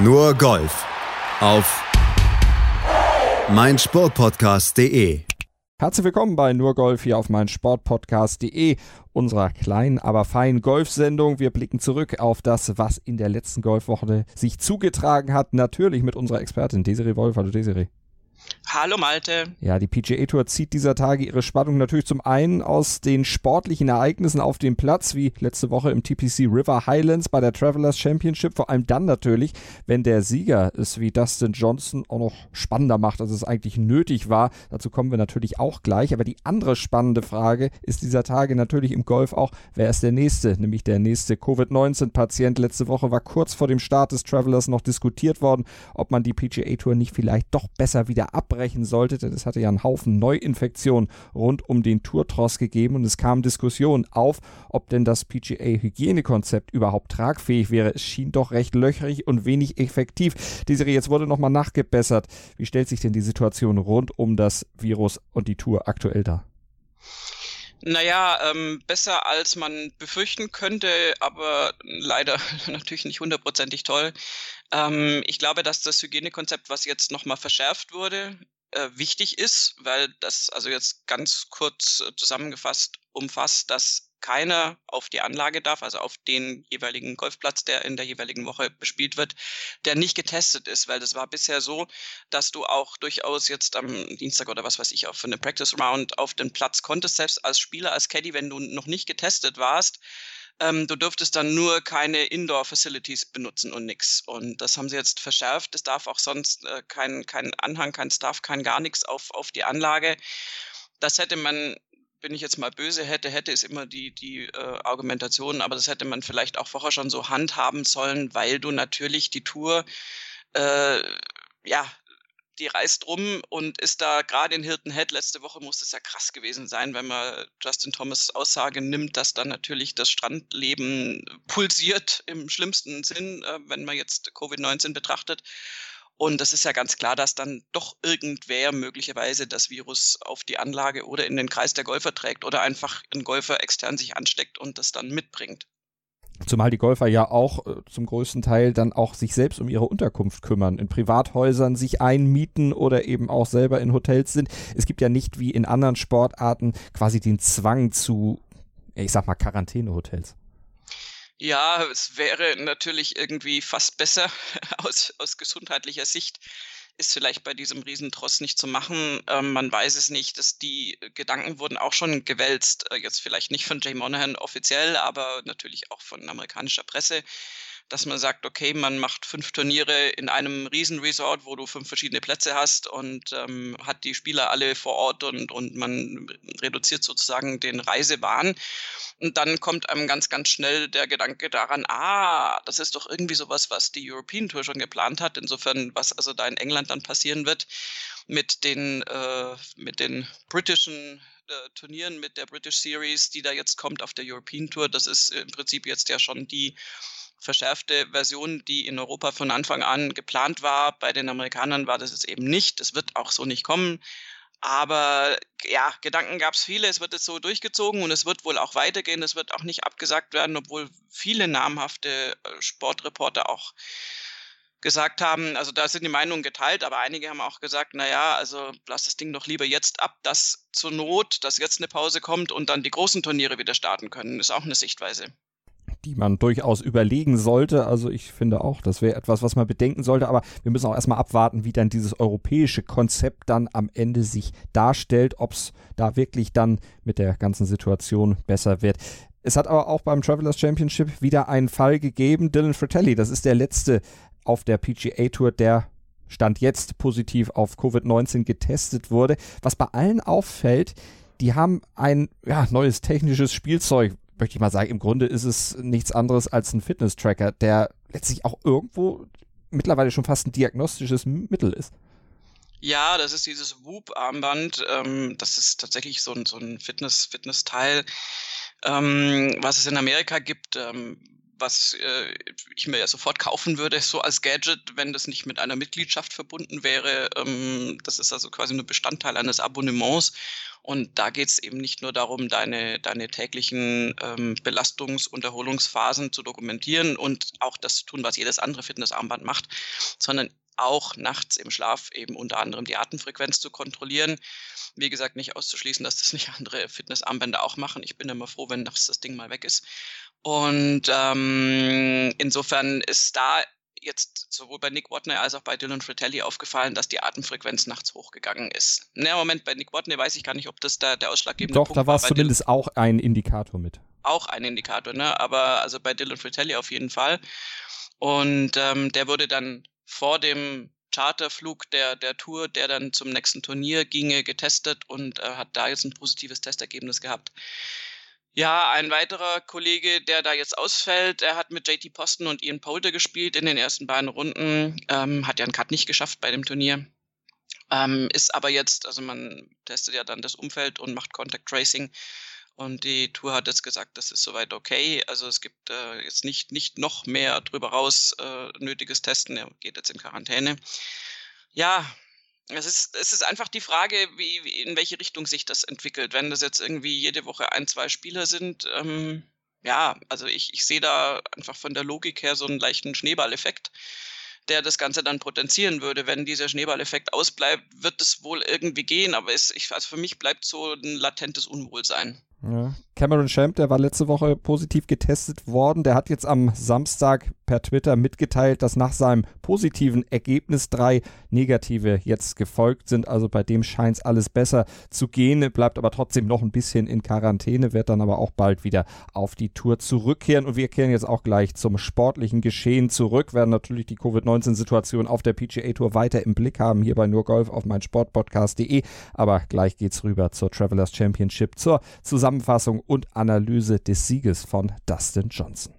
Nur Golf auf meinsportpodcast.de. Herzlich willkommen bei Nur Golf hier auf meinsportpodcast.de, unserer kleinen, aber feinen Golfsendung. Wir blicken zurück auf das, was in der letzten Golfwoche sich zugetragen hat. Natürlich mit unserer Expertin Desiree Wolf. Hallo Desiree. Hallo Malte. Ja, die PGA Tour zieht dieser Tage ihre Spannung natürlich zum einen aus den sportlichen Ereignissen auf dem Platz, wie letzte Woche im TPC River Highlands bei der Travelers Championship, vor allem dann natürlich, wenn der Sieger es wie Dustin Johnson auch noch spannender macht, als es eigentlich nötig war. Dazu kommen wir natürlich auch gleich, aber die andere spannende Frage ist dieser Tage natürlich im Golf auch, wer ist der nächste, nämlich der nächste Covid-19-Patient. Letzte Woche war kurz vor dem Start des Travelers noch diskutiert worden, ob man die PGA Tour nicht vielleicht doch besser wieder abbrechen sollte, denn es hatte ja einen Haufen Neuinfektionen rund um den Tourtross gegeben und es kam Diskussion auf, ob denn das PGA-Hygienekonzept überhaupt tragfähig wäre. Es schien doch recht löchrig und wenig effektiv. Die Serie jetzt wurde nochmal nachgebessert. Wie stellt sich denn die Situation rund um das Virus und die Tour aktuell dar? Naja, ähm, besser als man befürchten könnte, aber leider natürlich nicht hundertprozentig toll. Ähm, ich glaube, dass das Hygienekonzept, was jetzt nochmal verschärft wurde, äh, wichtig ist, weil das also jetzt ganz kurz äh, zusammengefasst umfasst, dass keiner auf die Anlage darf, also auf den jeweiligen Golfplatz, der in der jeweiligen Woche bespielt wird, der nicht getestet ist, weil das war bisher so, dass du auch durchaus jetzt am Dienstag oder was weiß ich, auch für eine Practice Round auf den Platz konntest, selbst als Spieler, als Caddy, wenn du noch nicht getestet warst, ähm, du dürftest dann nur keine Indoor-Facilities benutzen und nix. Und das haben sie jetzt verschärft. Es darf auch sonst äh, kein, kein Anhang, kein Staff, kein gar nichts auf, auf die Anlage. Das hätte man bin ich jetzt mal böse hätte, hätte ist immer die, die äh, Argumentation, aber das hätte man vielleicht auch vorher schon so handhaben sollen, weil du natürlich die Tour äh, ja die reist rum und ist da gerade in Hilton Head. Letzte Woche muss es ja krass gewesen sein, wenn man Justin Thomas Aussage nimmt, dass dann natürlich das Strandleben pulsiert im schlimmsten Sinn, äh, wenn man jetzt Covid-19 betrachtet. Und das ist ja ganz klar, dass dann doch irgendwer möglicherweise das Virus auf die Anlage oder in den Kreis der Golfer trägt oder einfach ein Golfer extern sich ansteckt und das dann mitbringt. Zumal die Golfer ja auch äh, zum größten Teil dann auch sich selbst um ihre Unterkunft kümmern, in Privathäusern sich einmieten oder eben auch selber in Hotels sind. Es gibt ja nicht wie in anderen Sportarten quasi den Zwang zu, ich sag mal, Quarantänehotels. Ja, es wäre natürlich irgendwie fast besser aus, aus gesundheitlicher Sicht, ist vielleicht bei diesem Riesentross nicht zu machen. Ähm, man weiß es nicht, dass die Gedanken wurden auch schon gewälzt, äh, jetzt vielleicht nicht von Jay Monahan offiziell, aber natürlich auch von amerikanischer Presse, dass man sagt, okay, man macht fünf Turniere in einem Riesenresort, wo du fünf verschiedene Plätze hast und ähm, hat die Spieler alle vor Ort und, und man reduziert sozusagen den Reisebahn. Und dann kommt einem ganz, ganz schnell der Gedanke daran, ah, das ist doch irgendwie sowas, was die European Tour schon geplant hat. Insofern, was also da in England dann passieren wird mit den, äh, mit den britischen äh, Turnieren, mit der British Series, die da jetzt kommt auf der European Tour. Das ist im Prinzip jetzt ja schon die verschärfte Version, die in Europa von Anfang an geplant war. Bei den Amerikanern war das jetzt eben nicht. Das wird auch so nicht kommen. Aber ja, Gedanken gab es viele. Es wird jetzt so durchgezogen und es wird wohl auch weitergehen. Es wird auch nicht abgesagt werden, obwohl viele namhafte äh, Sportreporter auch gesagt haben, also da sind die Meinungen geteilt, aber einige haben auch gesagt, naja, also lass das Ding doch lieber jetzt ab, dass zur Not, dass jetzt eine Pause kommt und dann die großen Turniere wieder starten können, ist auch eine Sichtweise die man durchaus überlegen sollte. Also ich finde auch, das wäre etwas, was man bedenken sollte. Aber wir müssen auch erstmal abwarten, wie dann dieses europäische Konzept dann am Ende sich darstellt, ob es da wirklich dann mit der ganzen Situation besser wird. Es hat aber auch beim Travelers Championship wieder einen Fall gegeben. Dylan Fratelli, das ist der letzte auf der PGA Tour, der Stand jetzt positiv auf Covid-19 getestet wurde. Was bei allen auffällt, die haben ein ja, neues technisches Spielzeug möchte ich mal sagen, im Grunde ist es nichts anderes als ein Fitness-Tracker, der letztlich auch irgendwo mittlerweile schon fast ein diagnostisches Mittel ist. Ja, das ist dieses Whoop-Armband. Ähm, das ist tatsächlich so ein, so ein Fitness, Fitness-Teil, ähm, was es in Amerika gibt. Ähm, was äh, ich mir ja sofort kaufen würde, so als Gadget, wenn das nicht mit einer Mitgliedschaft verbunden wäre. Ähm, das ist also quasi nur Bestandteil eines Abonnements. Und da geht es eben nicht nur darum, deine, deine täglichen ähm, Belastungs- und Erholungsphasen zu dokumentieren und auch das zu tun, was jedes andere Fitnessarmband macht, sondern auch nachts im Schlaf eben unter anderem die Atemfrequenz zu kontrollieren. Wie gesagt, nicht auszuschließen, dass das nicht andere Fitnessarmbänder auch machen. Ich bin immer froh, wenn das Ding mal weg ist. Und ähm, insofern ist da jetzt sowohl bei Nick Watney als auch bei Dylan Fratelli aufgefallen, dass die Atemfrequenz nachts hochgegangen ist. Na, Moment, bei Nick Watney weiß ich gar nicht, ob das da der ausschlaggebende Doch, Punkt da war es zumindest Dylan, auch ein Indikator mit. auch ein Indikator, ne? Aber also bei Dylan Fratelli auf jeden Fall. Und ähm, der wurde dann vor dem Charterflug der, der Tour, der dann zum nächsten Turnier ginge, getestet und äh, hat da jetzt ein positives Testergebnis gehabt. Ja, ein weiterer Kollege, der da jetzt ausfällt, er hat mit JT Poston und Ian Poulter gespielt in den ersten beiden Runden, ähm, hat ja einen Cut nicht geschafft bei dem Turnier. Ähm, ist aber jetzt, also man testet ja dann das Umfeld und macht Contact Tracing. Und die Tour hat jetzt gesagt, das ist soweit okay. Also es gibt äh, jetzt nicht, nicht noch mehr drüber raus äh, nötiges Testen. Er geht jetzt in Quarantäne. Ja, es ist, es ist einfach die Frage, wie, in welche Richtung sich das entwickelt. Wenn das jetzt irgendwie jede Woche ein, zwei Spieler sind, ähm, ja, also ich, ich sehe da einfach von der Logik her so einen leichten Schneeballeffekt, der das Ganze dann potenzieren würde. Wenn dieser Schneeballeffekt ausbleibt, wird es wohl irgendwie gehen, aber es, ich, also für mich bleibt so ein latentes Unwohlsein. Ja. Cameron Champ, der war letzte Woche positiv getestet worden. Der hat jetzt am Samstag per Twitter mitgeteilt, dass nach seinem positiven Ergebnis drei negative jetzt gefolgt sind. Also bei dem scheint es alles besser zu gehen, bleibt aber trotzdem noch ein bisschen in Quarantäne, wird dann aber auch bald wieder auf die Tour zurückkehren. Und wir kehren jetzt auch gleich zum sportlichen Geschehen zurück, werden natürlich die Covid-19-Situation auf der PGA Tour weiter im Blick haben, hier bei nur Golf auf meinsportpodcast.de. Aber gleich geht's rüber zur Travelers Championship, zur Zusammenfassung und Analyse des Sieges von Dustin Johnson.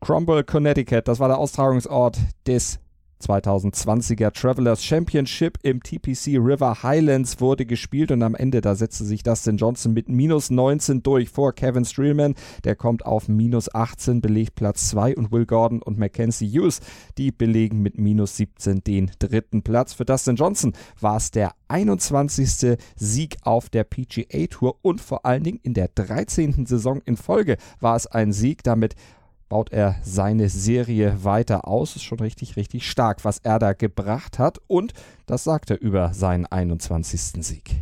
Cromwell, Connecticut, das war der Austragungsort des 2020er Travelers Championship im TPC River Highlands wurde gespielt und am Ende da setzte sich Dustin Johnson mit minus 19 durch vor Kevin Streelman. Der kommt auf minus 18, belegt Platz 2 und Will Gordon und Mackenzie Hughes, die belegen mit minus 17 den dritten Platz. Für Dustin Johnson war es der 21. Sieg auf der PGA Tour und vor allen Dingen in der 13. Saison in Folge war es ein Sieg. Damit baut er seine Serie weiter aus. Ist schon richtig, richtig stark, was er da gebracht hat. Und das sagt er über seinen 21. Sieg.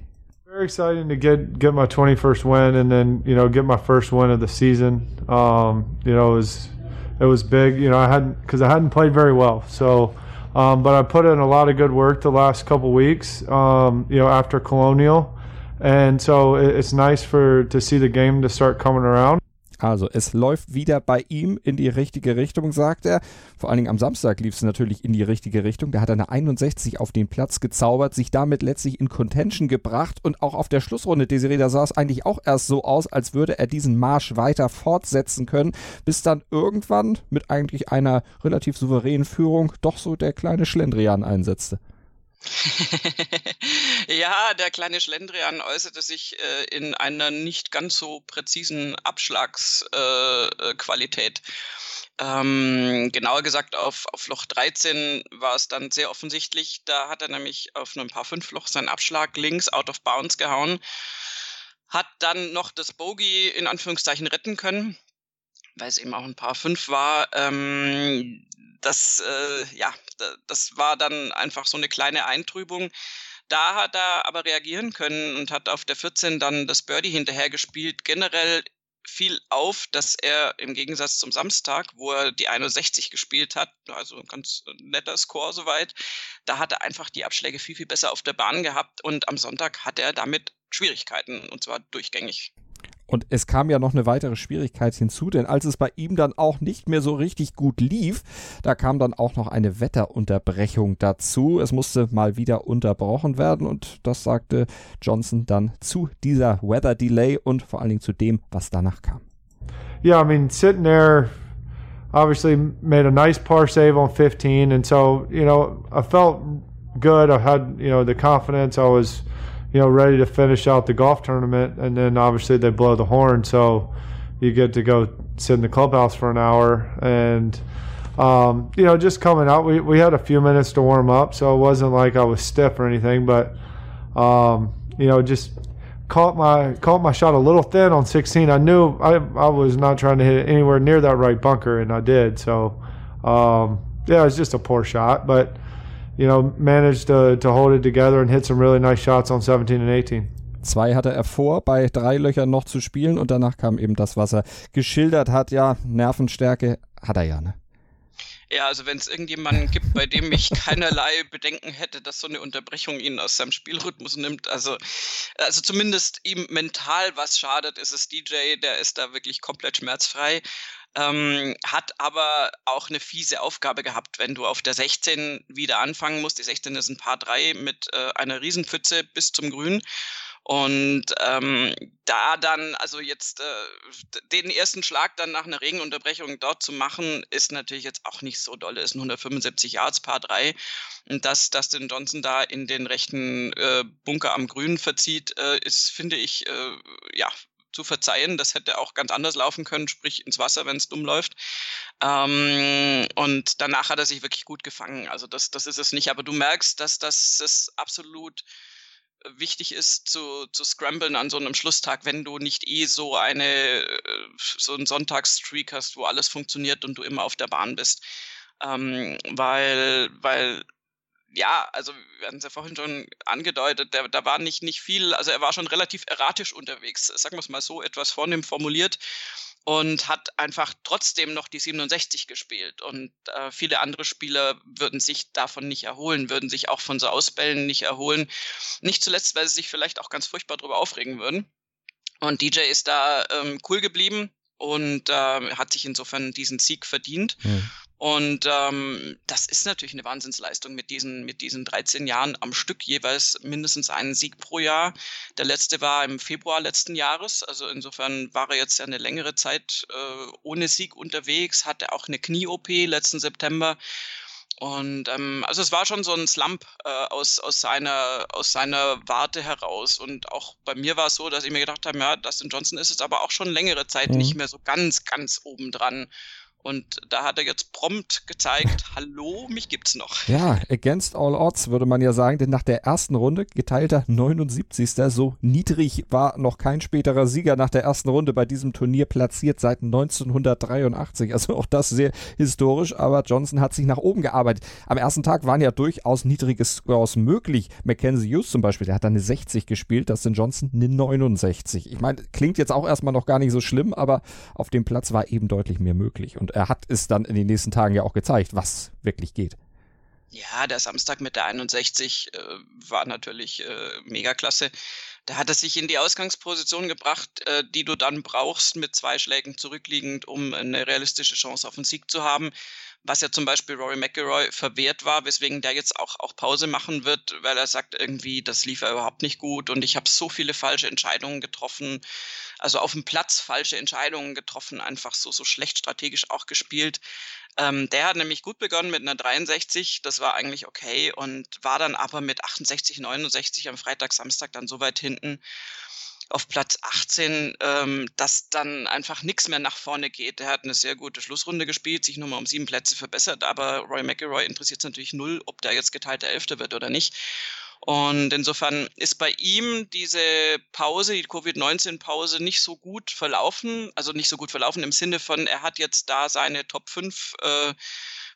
Very exciting to get get my 21st win and then you know get my first win of the season. Um, you know it was it was big. You know I hadn't because I hadn't played very well. So, um, but I put in a lot of good work the last couple weeks. Um, you know after Colonial, and so it, it's nice for to see the game to start coming around. Also es läuft wieder bei ihm in die richtige Richtung, sagt er. Vor allen Dingen am Samstag lief es natürlich in die richtige Richtung. Da hat er eine 61 auf den Platz gezaubert, sich damit letztlich in Contention gebracht und auch auf der Schlussrunde, Desiree, da sah es eigentlich auch erst so aus, als würde er diesen Marsch weiter fortsetzen können, bis dann irgendwann mit eigentlich einer relativ souveränen Führung doch so der kleine Schlendrian einsetzte. ja, der kleine Schlendrian äußerte sich äh, in einer nicht ganz so präzisen Abschlagsqualität. Äh, ähm, genauer gesagt, auf, auf Loch 13 war es dann sehr offensichtlich. Da hat er nämlich auf einem paar fünf Loch seinen Abschlag links out of bounds gehauen, hat dann noch das Bogey in Anführungszeichen retten können, weil es eben auch ein paar fünf war. Ähm, das, äh, ja, das war dann einfach so eine kleine Eintrübung. Da hat er aber reagieren können und hat auf der 14 dann das Birdie hinterher gespielt. Generell fiel auf, dass er im Gegensatz zum Samstag, wo er die 61 gespielt hat, also ein ganz netter Score soweit, da hat er einfach die Abschläge viel, viel besser auf der Bahn gehabt und am Sonntag hat er damit Schwierigkeiten und zwar durchgängig. Und es kam ja noch eine weitere Schwierigkeit hinzu, denn als es bei ihm dann auch nicht mehr so richtig gut lief, da kam dann auch noch eine Wetterunterbrechung dazu. Es musste mal wieder unterbrochen werden und das sagte Johnson dann zu dieser Weather Delay und vor allen Dingen zu dem, was danach kam. Yeah, I mean, sitting there obviously made a nice par save on 15 and so, you know, I felt good. I had, you know, the confidence. I was you know, ready to finish out the golf tournament, and then obviously they blow the horn. So, you get to go sit in the clubhouse for an hour and um, you know just coming out we, we had a few minutes to warm up so it wasn't like i was stiff or anything but um, you know just caught my caught my shot a little thin on 16 i knew i, I was not trying to hit it anywhere near that right bunker and i did so um, yeah it was just a poor shot but you know managed to, to hold it together and hit some really nice shots on 17 and 18 Zwei hatte er vor, bei drei Löchern noch zu spielen und danach kam eben das, was er geschildert hat. Ja, Nervenstärke hat er ja, ne? Ja, also wenn es irgendjemanden gibt, bei dem ich keinerlei Bedenken hätte, dass so eine Unterbrechung ihn aus seinem Spielrhythmus nimmt, also, also zumindest ihm mental was schadet, ist es DJ, der ist da wirklich komplett schmerzfrei. Ähm, hat aber auch eine fiese Aufgabe gehabt, wenn du auf der 16 wieder anfangen musst. Die 16 ist ein Paar 3 mit äh, einer Riesenpfütze bis zum Grün. Und ähm, da dann, also jetzt äh, den ersten Schlag dann nach einer Regenunterbrechung dort zu machen, ist natürlich jetzt auch nicht so doll. Ist ein 175 Yards Paar 3. Und dass Dustin Johnson da in den rechten äh, Bunker am Grün verzieht, äh, ist, finde ich, äh, ja, zu verzeihen. Das hätte auch ganz anders laufen können, sprich ins Wasser, wenn es dumm läuft. Ähm, und danach hat er sich wirklich gut gefangen. Also das, das ist es nicht. Aber du merkst, dass das, das absolut wichtig ist zu, zu scramblen an so einem Schlusstag, wenn du nicht eh so eine äh, so einen Sonntagsstreak hast, wo alles funktioniert und du immer auf der Bahn bist. Ähm, weil, weil ja, also wir hatten es ja vorhin schon angedeutet, der, da war nicht, nicht viel, also er war schon relativ erratisch unterwegs, sagen wir es mal so, etwas vornehm formuliert und hat einfach trotzdem noch die 67 gespielt. Und äh, viele andere Spieler würden sich davon nicht erholen, würden sich auch von so Ausbällen nicht erholen. Nicht zuletzt, weil sie sich vielleicht auch ganz furchtbar darüber aufregen würden. Und DJ ist da ähm, cool geblieben und äh, hat sich insofern diesen Sieg verdient. Mhm. Und ähm, das ist natürlich eine Wahnsinnsleistung mit diesen, mit diesen 13 Jahren am Stück jeweils mindestens einen Sieg pro Jahr. Der letzte war im Februar letzten Jahres. Also insofern war er jetzt ja eine längere Zeit äh, ohne Sieg unterwegs, hatte auch eine Knie-OP letzten September. Und ähm, also es war schon so ein Slump äh, aus, aus, seiner, aus seiner Warte heraus. Und auch bei mir war es so, dass ich mir gedacht habe, ja, Dustin Johnson ist jetzt aber auch schon längere Zeit mhm. nicht mehr so ganz, ganz oben dran. Und da hat er jetzt prompt gezeigt, hallo, mich gibt's noch. Ja, against all odds würde man ja sagen, denn nach der ersten Runde, geteilter 79. So niedrig war noch kein späterer Sieger nach der ersten Runde bei diesem Turnier platziert seit 1983. Also auch das sehr historisch, aber Johnson hat sich nach oben gearbeitet. Am ersten Tag waren ja durchaus niedrige Scores möglich. Mackenzie Hughes zum Beispiel, der hat dann eine 60 gespielt, das sind Johnson eine 69. Ich meine, klingt jetzt auch erstmal noch gar nicht so schlimm, aber auf dem Platz war eben deutlich mehr möglich. Und er hat es dann in den nächsten Tagen ja auch gezeigt, was wirklich geht. Ja, der Samstag mit der 61 äh, war natürlich äh, mega klasse. Da hat er sich in die Ausgangsposition gebracht, äh, die du dann brauchst, mit zwei Schlägen zurückliegend, um eine realistische Chance auf den Sieg zu haben. Was ja zum Beispiel Rory McIlroy verwehrt war, weswegen der jetzt auch, auch Pause machen wird, weil er sagt irgendwie, das lief ja überhaupt nicht gut und ich habe so viele falsche Entscheidungen getroffen also auf dem Platz falsche Entscheidungen getroffen, einfach so, so schlecht strategisch auch gespielt. Ähm, der hat nämlich gut begonnen mit einer 63, das war eigentlich okay und war dann aber mit 68, 69 am Freitag, Samstag dann so weit hinten auf Platz 18, ähm, dass dann einfach nichts mehr nach vorne geht. Er hat eine sehr gute Schlussrunde gespielt, sich nochmal um sieben Plätze verbessert, aber Roy McIlroy interessiert es natürlich null, ob der jetzt geteilter Elfter wird oder nicht. Und insofern ist bei ihm diese Pause, die Covid-19-Pause nicht so gut verlaufen. Also nicht so gut verlaufen im Sinne von, er hat jetzt da seine Top 5 äh,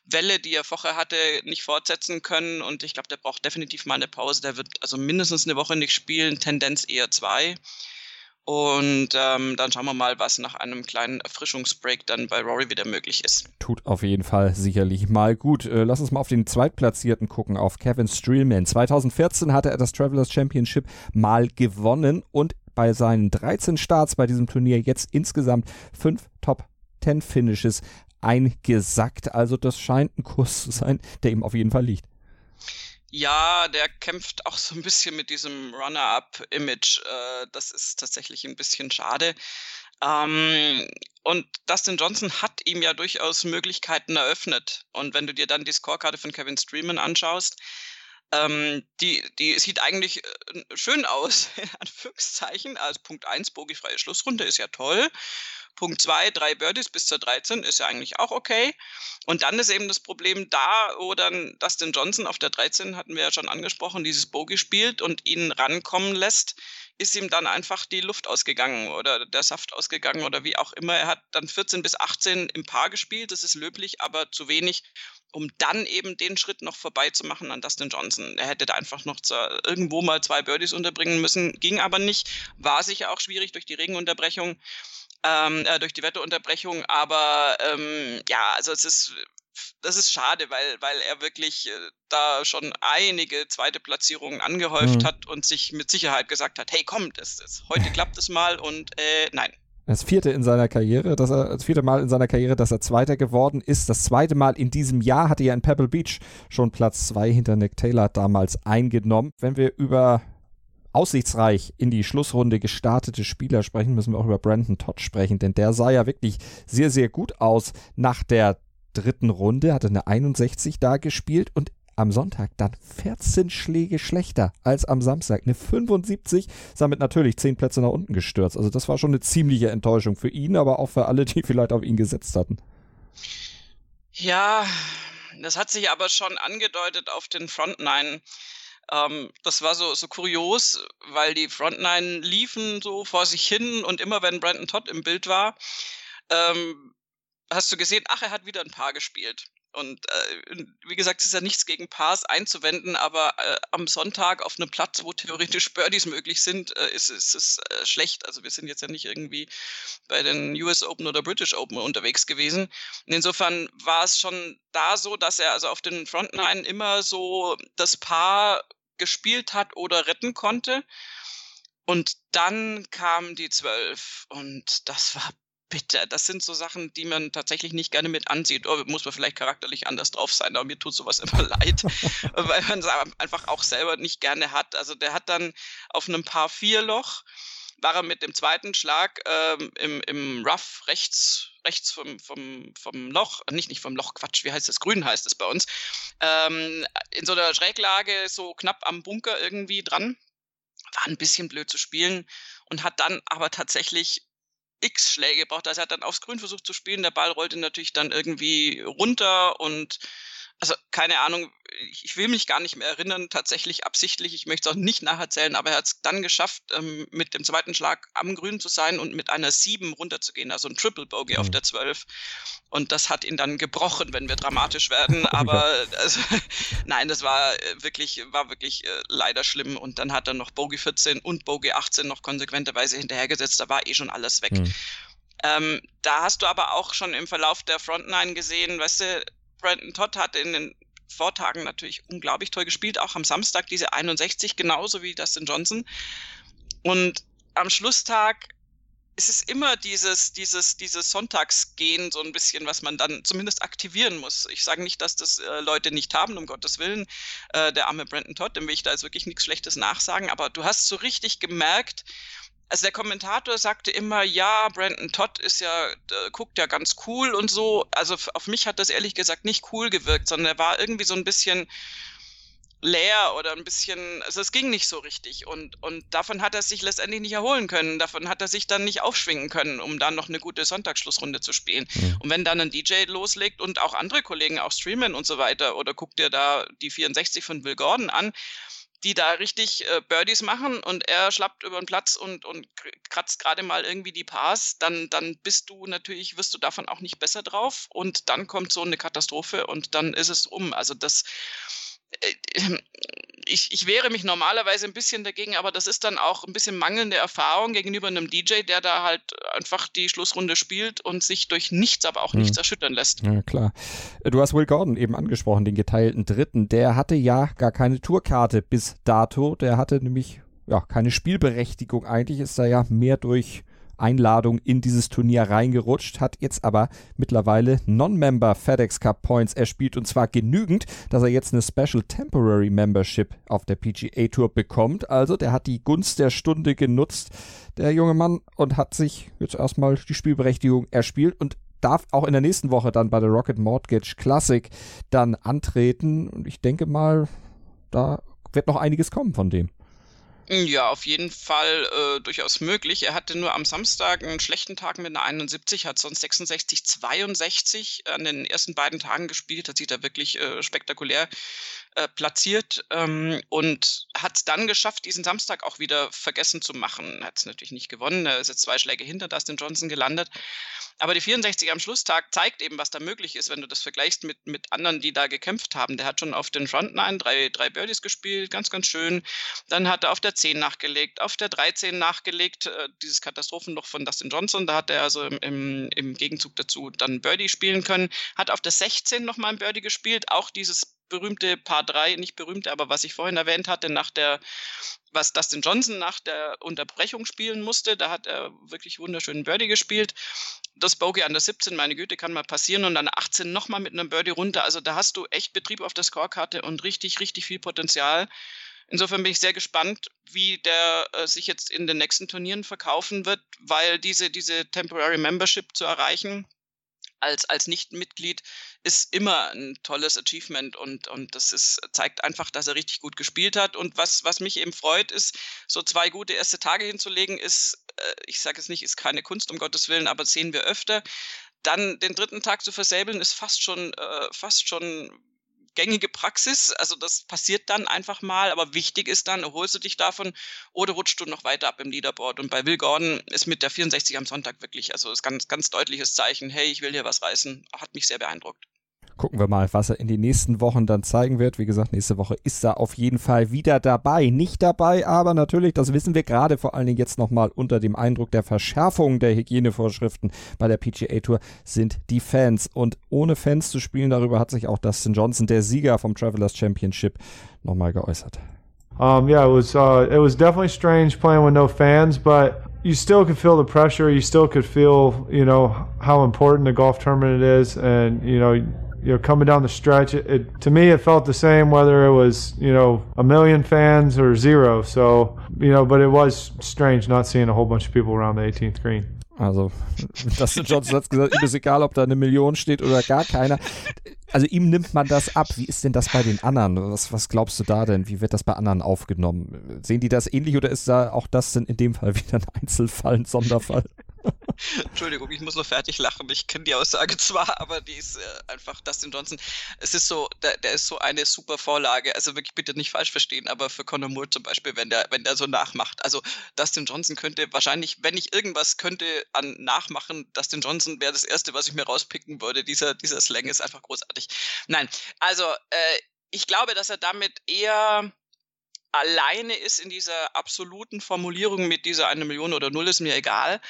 Welle, die er vorher hatte, nicht fortsetzen können. Und ich glaube, der braucht definitiv mal eine Pause. Der wird also mindestens eine Woche nicht spielen, Tendenz eher zwei. Und ähm, dann schauen wir mal, was nach einem kleinen Erfrischungsbreak dann bei Rory wieder möglich ist. Tut auf jeden Fall sicherlich mal gut. Äh, lass uns mal auf den Zweitplatzierten gucken, auf Kevin Streelman. 2014 hatte er das Travelers Championship mal gewonnen und bei seinen 13 Starts bei diesem Turnier jetzt insgesamt fünf Top 10 Finishes eingesackt. Also das scheint ein Kurs zu sein, der ihm auf jeden Fall liegt. Ja, der kämpft auch so ein bisschen mit diesem Runner-up-Image. Äh, das ist tatsächlich ein bisschen schade. Ähm, und Dustin Johnson hat ihm ja durchaus Möglichkeiten eröffnet. Und wenn du dir dann die Scorekarte von Kevin Streeman anschaust, ähm, die, die sieht eigentlich äh, schön aus, in Anführungszeichen. Als Punkt 1 bogifreie Schlussrunde ist ja toll. Punkt 2, drei Birdies bis zur 13 ist ja eigentlich auch okay. Und dann ist eben das Problem da, wo dann Dustin Johnson auf der 13, hatten wir ja schon angesprochen, dieses Bogey spielt und ihn rankommen lässt, ist ihm dann einfach die Luft ausgegangen oder der Saft ausgegangen oder wie auch immer. Er hat dann 14 bis 18 im Paar gespielt, das ist löblich, aber zu wenig, um dann eben den Schritt noch vorbei zu machen an Dustin Johnson. Er hätte da einfach noch zu, irgendwo mal zwei Birdies unterbringen müssen, ging aber nicht, war sicher auch schwierig durch die Regenunterbrechung. Ähm, äh, durch die Wetterunterbrechung, aber ähm, ja, also es ist das ist schade, weil, weil er wirklich äh, da schon einige zweite Platzierungen angehäuft mhm. hat und sich mit Sicherheit gesagt hat, hey komm, das, das, heute klappt es mal und äh, nein. Das vierte in seiner Karriere, dass er, das vierte Mal in seiner Karriere, dass er Zweiter geworden ist. Das zweite Mal in diesem Jahr hatte er in Pebble Beach schon Platz zwei hinter Nick Taylor damals eingenommen. Wenn wir über aussichtsreich in die Schlussrunde gestartete Spieler sprechen, müssen wir auch über Brandon Todd sprechen, denn der sah ja wirklich sehr, sehr gut aus nach der dritten Runde, hatte eine 61 da gespielt und am Sonntag dann 14 Schläge schlechter als am Samstag. Eine 75, damit natürlich 10 Plätze nach unten gestürzt. Also das war schon eine ziemliche Enttäuschung für ihn, aber auch für alle, die vielleicht auf ihn gesetzt hatten. Ja, das hat sich aber schon angedeutet auf den Front Nine. Ähm, das war so, so kurios, weil die Front Nine liefen so vor sich hin und immer wenn Brandon Todd im Bild war, ähm, hast du gesehen, ach, er hat wieder ein Paar gespielt. Und äh, wie gesagt, es ist ja nichts gegen Pars einzuwenden, aber äh, am Sonntag auf einem Platz, wo theoretisch Birdies möglich sind, äh, ist, es äh, schlecht. Also wir sind jetzt ja nicht irgendwie bei den US Open oder British Open unterwegs gewesen. Und insofern war es schon da so, dass er also auf den Frontline immer so das Paar gespielt hat oder retten konnte. Und dann kam die Zwölf und das war bitter. Das sind so Sachen, die man tatsächlich nicht gerne mit ansieht. Oh, muss man vielleicht charakterlich anders drauf sein, aber mir tut sowas immer leid, weil man es einfach auch selber nicht gerne hat. Also der hat dann auf einem Paar vier Loch war er mit dem zweiten Schlag ähm, im, im Rough rechts, rechts vom, vom, vom Loch, nicht, nicht vom Loch, Quatsch, wie heißt das? Grün heißt es bei uns, ähm, in so einer Schräglage so knapp am Bunker irgendwie dran. War ein bisschen blöd zu spielen und hat dann aber tatsächlich x Schläge gebraucht. Also er hat dann aufs Grün versucht zu spielen. Der Ball rollte natürlich dann irgendwie runter und also keine Ahnung, ich will mich gar nicht mehr erinnern, tatsächlich absichtlich, ich möchte es auch nicht nacherzählen, aber er hat es dann geschafft, ähm, mit dem zweiten Schlag am Grün zu sein und mit einer 7 runterzugehen, also ein Triple Bogey mhm. auf der 12. Und das hat ihn dann gebrochen, wenn wir dramatisch werden. Aber also, nein, das war äh, wirklich, war wirklich äh, leider schlimm. Und dann hat er noch Bogey 14 und Bogey 18 noch konsequenterweise hinterhergesetzt. Da war eh schon alles weg. Mhm. Ähm, da hast du aber auch schon im Verlauf der Frontline gesehen, weißt du, Brandon Todd hat in den Vortagen natürlich unglaublich toll gespielt, auch am Samstag diese 61, genauso wie Dustin Johnson. Und am Schlusstag ist es immer dieses, dieses, dieses Sonntagsgehen so ein bisschen, was man dann zumindest aktivieren muss. Ich sage nicht, dass das äh, Leute nicht haben, um Gottes Willen. Äh, der arme Brandon Todd, dem will ich da jetzt wirklich nichts Schlechtes nachsagen, aber du hast so richtig gemerkt, also der Kommentator sagte immer, ja, Brandon Todd ist ja, äh, guckt ja ganz cool und so. Also auf mich hat das ehrlich gesagt nicht cool gewirkt, sondern er war irgendwie so ein bisschen leer oder ein bisschen, also es ging nicht so richtig und, und davon hat er sich letztendlich nicht erholen können. Davon hat er sich dann nicht aufschwingen können, um dann noch eine gute Sonntagsschlussrunde zu spielen. Mhm. Und wenn dann ein DJ loslegt und auch andere Kollegen auch streamen und so weiter oder guckt dir da die 64 von Will Gordon an, die da richtig äh, Birdies machen und er schlappt über den Platz und, und kratzt gerade mal irgendwie die Pars, dann, dann bist du natürlich, wirst du davon auch nicht besser drauf und dann kommt so eine Katastrophe und dann ist es um. Also das, ich, ich wehre mich normalerweise ein bisschen dagegen, aber das ist dann auch ein bisschen mangelnde Erfahrung gegenüber einem DJ, der da halt einfach die Schlussrunde spielt und sich durch nichts, aber auch hm. nichts erschüttern lässt. Ja, klar. Du hast Will Gordon eben angesprochen, den geteilten Dritten. Der hatte ja gar keine Tourkarte bis dato. Der hatte nämlich ja keine Spielberechtigung. Eigentlich ist er ja mehr durch Einladung in dieses Turnier reingerutscht, hat jetzt aber mittlerweile Non-Member FedEx Cup Points erspielt und zwar genügend, dass er jetzt eine Special Temporary Membership auf der PGA Tour bekommt. Also der hat die Gunst der Stunde genutzt, der junge Mann, und hat sich jetzt erstmal die Spielberechtigung erspielt und darf auch in der nächsten Woche dann bei der Rocket Mortgage Classic dann antreten. Und ich denke mal, da wird noch einiges kommen von dem. Ja, auf jeden Fall äh, durchaus möglich. Er hatte nur am Samstag einen schlechten Tag mit einer 71, hat sonst 66, 62 an den ersten beiden Tagen gespielt, hat sich da wirklich äh, spektakulär äh, platziert ähm, und hat es dann geschafft, diesen Samstag auch wieder vergessen zu machen. Hat es natürlich nicht gewonnen, er ist jetzt zwei Schläge hinter Dustin Johnson gelandet. Aber die 64 am Schlusstag zeigt eben, was da möglich ist, wenn du das vergleichst mit, mit anderen, die da gekämpft haben. Der hat schon auf den Front Nine drei, drei Birdies gespielt, ganz, ganz schön. Dann hat er auf der 10 nachgelegt, auf der 13 nachgelegt, äh, dieses Katastrophenloch von Dustin Johnson, da hat er also im, im, im Gegenzug dazu dann Birdie spielen können, hat auf der 16 nochmal ein Birdie gespielt, auch dieses berühmte Paar 3, nicht berühmte, aber was ich vorhin erwähnt hatte, nach der, was Dustin Johnson nach der Unterbrechung spielen musste, da hat er wirklich wunderschönen Birdie gespielt. Das Bogey an der 17, meine Güte, kann mal passieren und dann 18 nochmal mit einem Birdie runter. Also da hast du echt Betrieb auf der Scorekarte und richtig, richtig viel Potenzial. Insofern bin ich sehr gespannt, wie der äh, sich jetzt in den nächsten Turnieren verkaufen wird, weil diese, diese Temporary Membership zu erreichen, als, als Nicht-Mitglied ist immer ein tolles Achievement und, und das ist, zeigt einfach, dass er richtig gut gespielt hat. Und was, was mich eben freut, ist, so zwei gute erste Tage hinzulegen, ist, äh, ich sage es nicht, ist keine Kunst, um Gottes Willen, aber sehen wir öfter. Dann den dritten Tag zu versäbeln, ist fast schon, äh, fast schon gängige Praxis. Also das passiert dann einfach mal, aber wichtig ist dann, erholst du dich davon oder rutschst du noch weiter ab im Leaderboard. Und bei Will Gordon ist mit der 64 am Sonntag wirklich, also ist ganz, ganz deutliches Zeichen, hey, ich will hier was reißen. Hat mich sehr beeindruckt gucken wir mal, was er in den nächsten Wochen dann zeigen wird. Wie gesagt, nächste Woche ist er auf jeden Fall wieder dabei. Nicht dabei, aber natürlich, das wissen wir gerade vor allen Dingen jetzt nochmal unter dem Eindruck der Verschärfung der Hygienevorschriften bei der PGA Tour sind die Fans. Und ohne Fans zu spielen, darüber hat sich auch Dustin Johnson, der Sieger vom Travelers Championship, nochmal geäußert. Um, yeah, it was uh, it was definitely strange playing with no fans, but you still could feel the pressure. You still could feel, you know, how important the golf tournament is, and you know, you know, coming down the stretch, it, it, to me it felt the same whether it was you know a million fans or zero. So you know, but it was strange not seeing a whole bunch of people around the 18th green. Also, Dustin Johnson hat gesagt, ihm ist egal, ob da eine Million steht oder gar keiner. Also ihm nimmt man das ab. Wie ist denn das bei den anderen? Was, was glaubst du da denn? Wie wird das bei anderen aufgenommen? Sehen die das ähnlich oder ist da auch das in dem Fall wieder ein Einzelfall, ein Sonderfall? Entschuldigung, ich muss nur fertig lachen. Ich kenne die Aussage zwar, aber die ist äh, einfach Dustin Johnson. Es ist so, der, der, ist so eine super Vorlage. Also wirklich bitte nicht falsch verstehen, aber für Conor Moore zum Beispiel, wenn der, wenn der so nachmacht. Also Dustin Johnson könnte wahrscheinlich, wenn ich irgendwas könnte an Nachmachen, Dustin Johnson wäre das erste, was ich mir rauspicken würde. Dieser, dieser Slang ist einfach großartig. Nein, also äh, ich glaube, dass er damit eher alleine ist in dieser absoluten Formulierung mit dieser eine Million oder null ist mir egal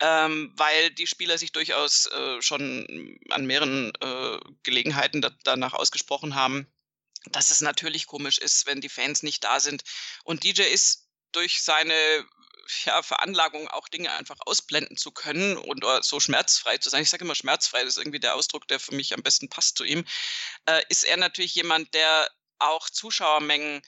ähm, weil die Spieler sich durchaus äh, schon an mehreren äh, Gelegenheiten da, danach ausgesprochen haben, dass es natürlich komisch ist, wenn die Fans nicht da sind. Und DJ ist durch seine ja, Veranlagung auch Dinge einfach ausblenden zu können und so schmerzfrei zu sein. Ich sage immer schmerzfrei, das ist irgendwie der Ausdruck, der für mich am besten passt zu ihm. Äh, ist er natürlich jemand, der auch Zuschauermengen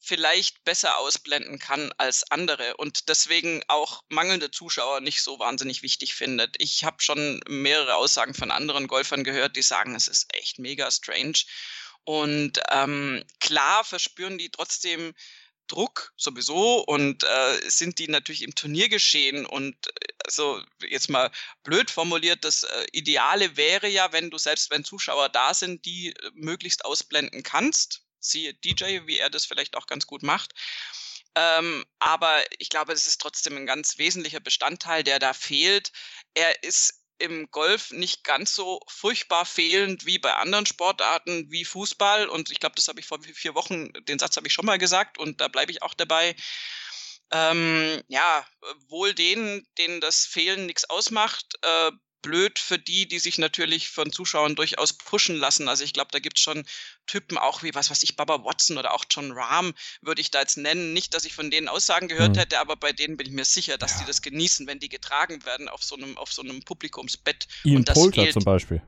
vielleicht besser ausblenden kann als andere und deswegen auch mangelnde Zuschauer nicht so wahnsinnig wichtig findet. Ich habe schon mehrere Aussagen von anderen Golfern gehört, die sagen, es ist echt mega strange. Und ähm, klar verspüren die trotzdem Druck sowieso und äh, sind die natürlich im Turniergeschehen und also jetzt mal blöd formuliert, das äh, Ideale wäre ja, wenn du selbst wenn Zuschauer da sind, die äh, möglichst ausblenden kannst siehe DJ, wie er das vielleicht auch ganz gut macht. Ähm, aber ich glaube, es ist trotzdem ein ganz wesentlicher Bestandteil, der da fehlt. Er ist im Golf nicht ganz so furchtbar fehlend wie bei anderen Sportarten wie Fußball. Und ich glaube, das habe ich vor vier Wochen, den Satz habe ich schon mal gesagt und da bleibe ich auch dabei. Ähm, ja, wohl denen, denen das Fehlen nichts ausmacht, äh, blöd für die, die sich natürlich von Zuschauern durchaus pushen lassen. Also ich glaube, da gibt es schon Typen auch wie, was weiß ich, Baba Watson oder auch John Rahm, würde ich da jetzt nennen. Nicht, dass ich von denen Aussagen gehört mhm. hätte, aber bei denen bin ich mir sicher, dass ja. die das genießen, wenn die getragen werden auf so einem, auf so einem Publikumsbett. Ian Und das Polter fehlt. zum Beispiel.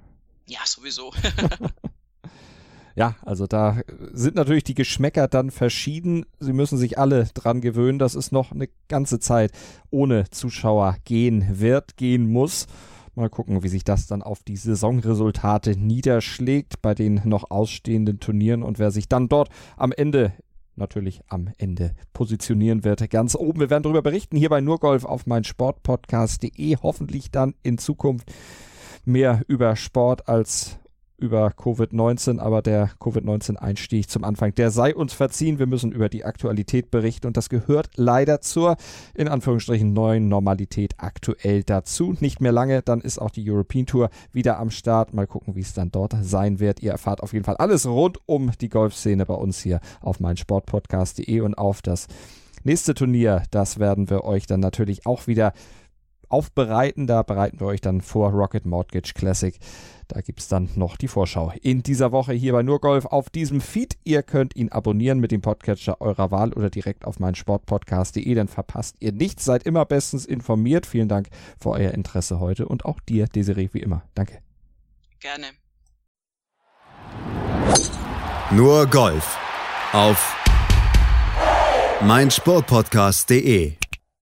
Ja, sowieso. ja, also da sind natürlich die Geschmäcker dann verschieden. Sie müssen sich alle dran gewöhnen, dass es noch eine ganze Zeit ohne Zuschauer gehen wird, gehen muss. Mal gucken, wie sich das dann auf die Saisonresultate niederschlägt bei den noch ausstehenden Turnieren und wer sich dann dort am Ende natürlich am Ende positionieren wird. Ganz oben. Wir werden darüber berichten hier bei Nurgolf auf mein Sportpodcast.de. Hoffentlich dann in Zukunft mehr über Sport als über Covid-19, aber der Covid-19-Einstieg zum Anfang, der sei uns verziehen. Wir müssen über die Aktualität berichten und das gehört leider zur, in Anführungsstrichen, neuen Normalität aktuell dazu. Nicht mehr lange, dann ist auch die European Tour wieder am Start. Mal gucken, wie es dann dort sein wird. Ihr erfahrt auf jeden Fall alles rund um die Golfszene bei uns hier auf meinsportpodcast.de und auf das nächste Turnier. Das werden wir euch dann natürlich auch wieder aufbereiten. Da bereiten wir euch dann vor Rocket Mortgage Classic. Da gibt es dann noch die Vorschau in dieser Woche hier bei Nurgolf auf diesem Feed. Ihr könnt ihn abonnieren mit dem Podcatcher eurer Wahl oder direkt auf meinen Sportpodcast.de, dann verpasst ihr nichts. Seid immer bestens informiert. Vielen Dank für euer Interesse heute und auch dir, Desiree, wie immer. Danke. Gerne. Nur Golf auf meinsportpodcast.de